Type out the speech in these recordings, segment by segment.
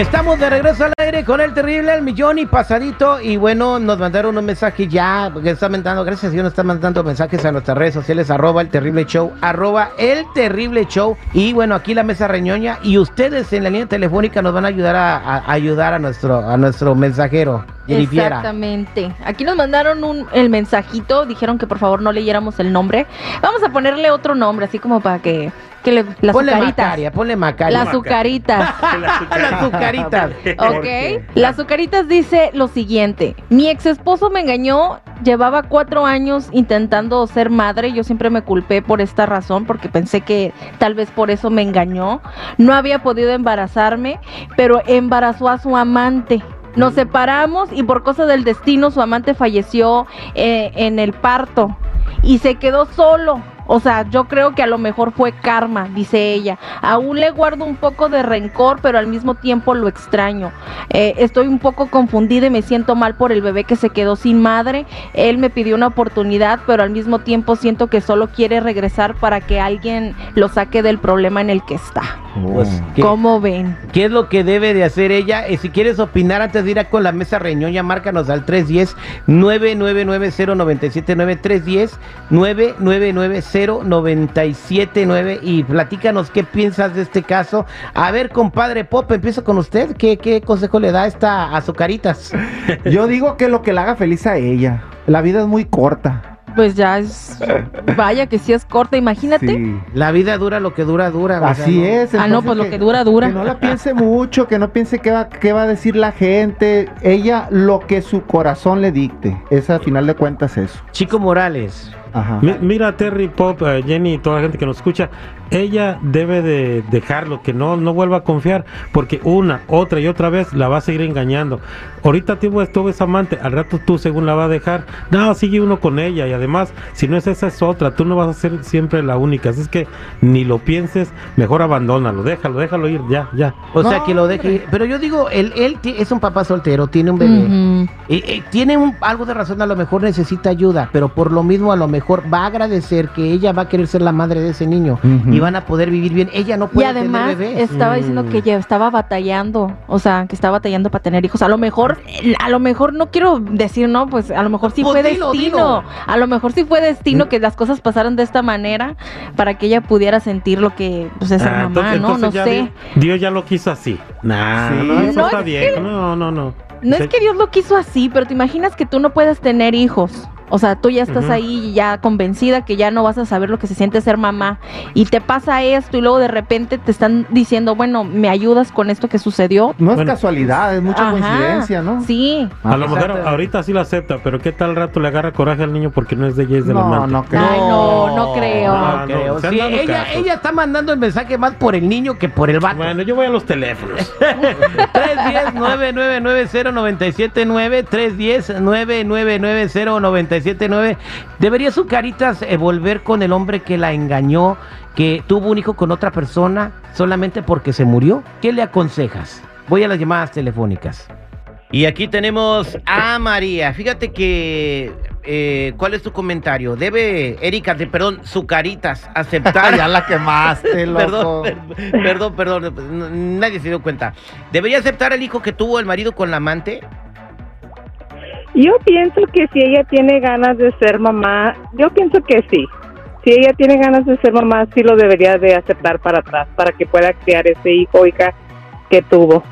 Estamos de regreso al aire con el terrible El Millón y Pasadito. Y bueno, nos mandaron un mensaje ya, porque está mandando, gracias a Dios, nos están mandando mensajes a nuestras redes sociales, arroba el terrible show, arroba el terrible show. Y bueno, aquí la mesa reñoña. Y ustedes en la línea telefónica nos van a ayudar a, ayudar a nuestro, a nuestro mensajero. Exactamente. Aquí nos mandaron un, el mensajito, dijeron que por favor no leyéramos el nombre. Vamos a ponerle otro nombre, así como para que, que le, las Ponle azucaritas. Macaria, ponle Macaria. Las azucaritas. Las azucaritas. Ok. Las azucaritas dice lo siguiente. Mi ex esposo me engañó. Llevaba cuatro años intentando ser madre. Yo siempre me culpé por esta razón porque pensé que tal vez por eso me engañó. No había podido embarazarme, pero embarazó a su amante. Nos separamos y por cosa del destino su amante falleció eh, en el parto y se quedó solo. O sea, yo creo que a lo mejor fue karma, dice ella. Aún le guardo un poco de rencor, pero al mismo tiempo lo extraño. Eh, estoy un poco confundida y me siento mal por el bebé que se quedó sin madre. Él me pidió una oportunidad, pero al mismo tiempo siento que solo quiere regresar para que alguien lo saque del problema en el que está. Pues, ¿qué, ¿Cómo ven? qué es lo que debe de hacer ella? Y si quieres opinar antes de ir a con la mesa reñoña, márcanos al 310-999-0979. 310-999-0979 y platícanos qué piensas de este caso. A ver, compadre Pop, empiezo con usted. ¿Qué, qué consejo le da a esta azucaritas? Yo digo que lo que le haga feliz a ella. La vida es muy corta. Pues ya es. Vaya que sí es corta, imagínate. Sí. La vida dura lo que dura, dura. o sea, Así ¿no? es. Ah, no, pues lo que dura, dura. Que no la piense mucho, que no piense qué va, qué va a decir la gente. Ella, lo que su corazón le dicte. Es al final de cuentas eso. Chico Morales. Ajá. Mira, Terry, Pop, eh, Jenny y toda la gente que nos escucha, ella debe de dejarlo, que no, no vuelva a confiar, porque una, otra y otra vez la va a seguir engañando. Ahorita tú, tú ves amante, al rato tú según la va a dejar, no, sigue uno con ella y además, si no es esa es otra, tú no vas a ser siempre la única, así es que ni lo pienses, mejor abandónalo, déjalo, déjalo ir, ya, ya. O sea, No, que lo deje ir. Pero yo digo, él, él es un papá soltero, tiene un bebé. Eh, eh, tiene un- algo de razón, a lo mejor necesita ayuda, pero por lo mismo a lo mejor va a agradecer que ella va a querer ser la madre de ese niño y van a poder vivir bien. Ella no Y puede además tener bebés. estaba diciendo que ya estaba batallando, o sea, que estaba batallando para tener hijos. A lo mejor, a lo mejor no quiero decir, no, pues a lo mejor sí Pues fue dilo, destino. dilo. A lo mejor sí fue destino Mm. que las cosas pasaran de esta manera para que ella pudiera sentir lo que pues es ser Ah, mamá, entonces- ¿no? entonces No sé. Dios, Dios ya lo quiso así. Nah, Sí. no, eso No, está es bien, no, no, no. No Sí. es que Dios lo quiso así, pero te imaginas que tú no puedes tener hijos. O sea, tú ya estás Ujú. ahí ya convencida que ya no vas a saber lo que se siente ser mamá y te pasa esto y luego de repente te están diciendo, bueno, ¿me ayudas con esto que sucedió? No es Bueno. casualidad, es mucha Ajá, coincidencia, ¿no? Sí. A lo mejor ahorita sí lo acepta, pero ¿qué tal rato le agarra coraje al niño porque no es de ella, es de la No, amante? no creo. Ay, no, no creo. No, Ah, no, creo. Sí, dado ella, ella está mandando el mensaje más por el niño que por el vato. Bueno, yo voy a los teléfonos. 310-999-0979, 310-999-0979. ¿Debería su caritas eh, volver con el hombre que la engañó, que tuvo un hijo con otra persona solamente porque se murió? ¿Qué le aconsejas? Voy a las llamadas telefónicas. Y aquí tenemos a María. Fíjate que, eh, ¿cuál es tu comentario? ¿Debe, Erika, de- perdón, su caritas aceptar? ya la quemaste, loco. Perdón, per- perdón, perdón, nadie se dio cuenta. ¿Debería aceptar el hijo que tuvo el marido con la amante? Yo pienso que si ella tiene ganas de ser mamá, yo pienso que sí. Si ella tiene ganas de ser mamá, sí lo debería de aceptar para atrás, para que pueda criar ese hijo hija que tuvo.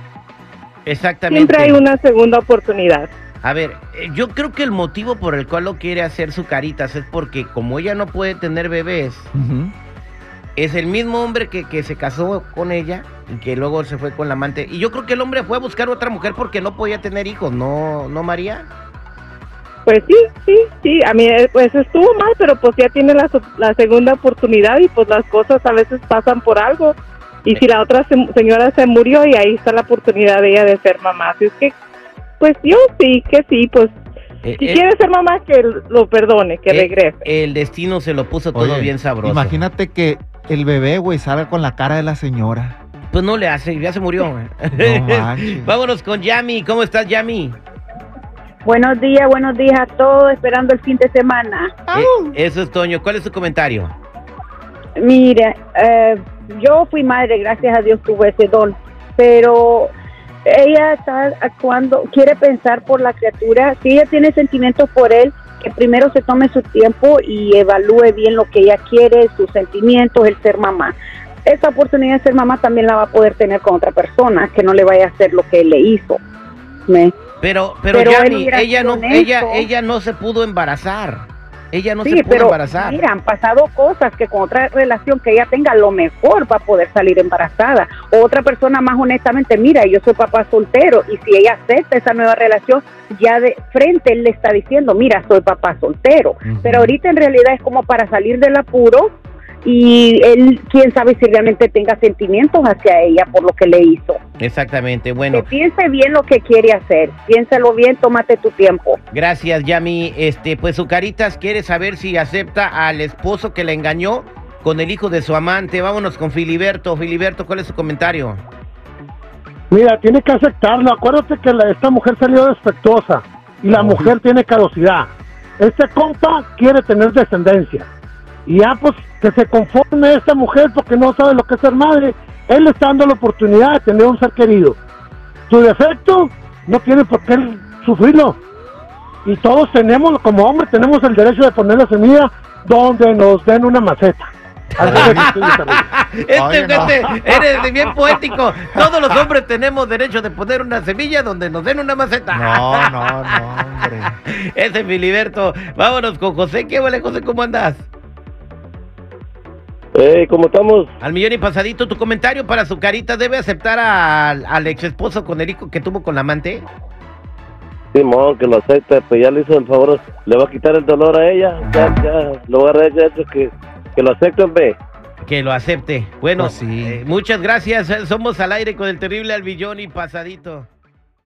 Exactamente. Siempre hay una segunda oportunidad. A ver, eh, yo creo que el motivo por el cual lo quiere hacer su caritas es porque como ella no puede tener bebés, es el mismo hombre que, que se casó con ella y que luego se fue con la amante. Y yo creo que el hombre fue a buscar otra mujer porque no podía tener hijos, ¿no, no María? Pues sí, sí, sí, a mí eh, pues estuvo mal, pero pues ya tiene la, la segunda oportunidad y pues las cosas a veces pasan por algo. Y si la otra se- señora se murió y ahí está la oportunidad de ella de ser mamá. Así es que, pues yo sí, que sí, pues Eh, si eh, quiere ser mamá, que lo perdone, que eh, regrese. El destino se lo puso todo Oye, bien sabroso. Imagínate que el bebé, güey, salga con la cara de la señora. Pues no le hace, ya se murió. No. Vámonos con Yami. ¿Cómo estás, Yami? Buenos días, buenos días a todos, esperando el fin de semana. Eh, eso es Toño. ¿Cuál es tu comentario? Mire, eh, yo fui madre, gracias a Dios tuve ese don, pero ella está actuando, quiere pensar por la criatura, si ella tiene sentimientos por él, que primero se tome su tiempo y evalúe bien lo que ella quiere, sus sentimientos, el ser mamá. Esa oportunidad de ser mamá también la va a poder tener con otra persona, que no le vaya a hacer lo que él le hizo. ¿Me? Pero, pero, Pero hubiera ella no, ella, ella no se pudo embarazar. Ella no sí, se pudo pero embarazar. mira, han pasado cosas que con otra relación que ella tenga, lo mejor va a poder salir embarazada. Otra persona más honestamente, mira, yo soy papá soltero y si ella acepta esa nueva relación, ya de frente él le está diciendo, mira, soy papá soltero. Pero ahorita en realidad es como para salir del apuro y él, quién sabe si realmente tenga sentimientos hacia ella por lo que le hizo. Exactamente. Que Bueno, piense bien lo que quiere hacer, piénsalo bien, tómate tu tiempo. gracias, Yami. Este, pues su caritas quiere saber si acepta al esposo que la engañó con el hijo de su amante. Vámonos con Filiberto. Filiberto, ¿cuál es su comentario? Mira, tiene que aceptarlo. Acuérdate que la- esta mujer salió defectuosa y la mujer tiene carosidad. Este compa quiere tener descendencia. Y ya, pues, que se conforme esta mujer porque no sabe lo que es ser madre. Él le está dando la oportunidad de tener un ser querido. Su defecto no tiene por qué sufrirlo. Y todos tenemos, como hombres, tenemos el derecho de poner la semilla donde nos den una maceta. Este, Oye, no. este, eres bien poético. Todos los hombres tenemos derecho de poner una semilla donde nos den una maceta. No, no, no, hombre. Ese Filiberto. Vámonos con José. ¿Qué vale, José? ¿Cómo andas? Hey, ¿cómo estamos? Al millón y pasadito, tu comentario para su carita. ¿Debe aceptar al, al ex esposo con el hijo que tuvo con la amante? Simón, que lo acepte, pues ya le hizo el favor, le va a quitar el dolor a ella, ya, ya, lo va a ya hecho que, que lo acepten, ve. Que lo acepte. Bueno, Pues sí. eh, muchas gracias. Somos al aire con el terrible al millón y pasadito.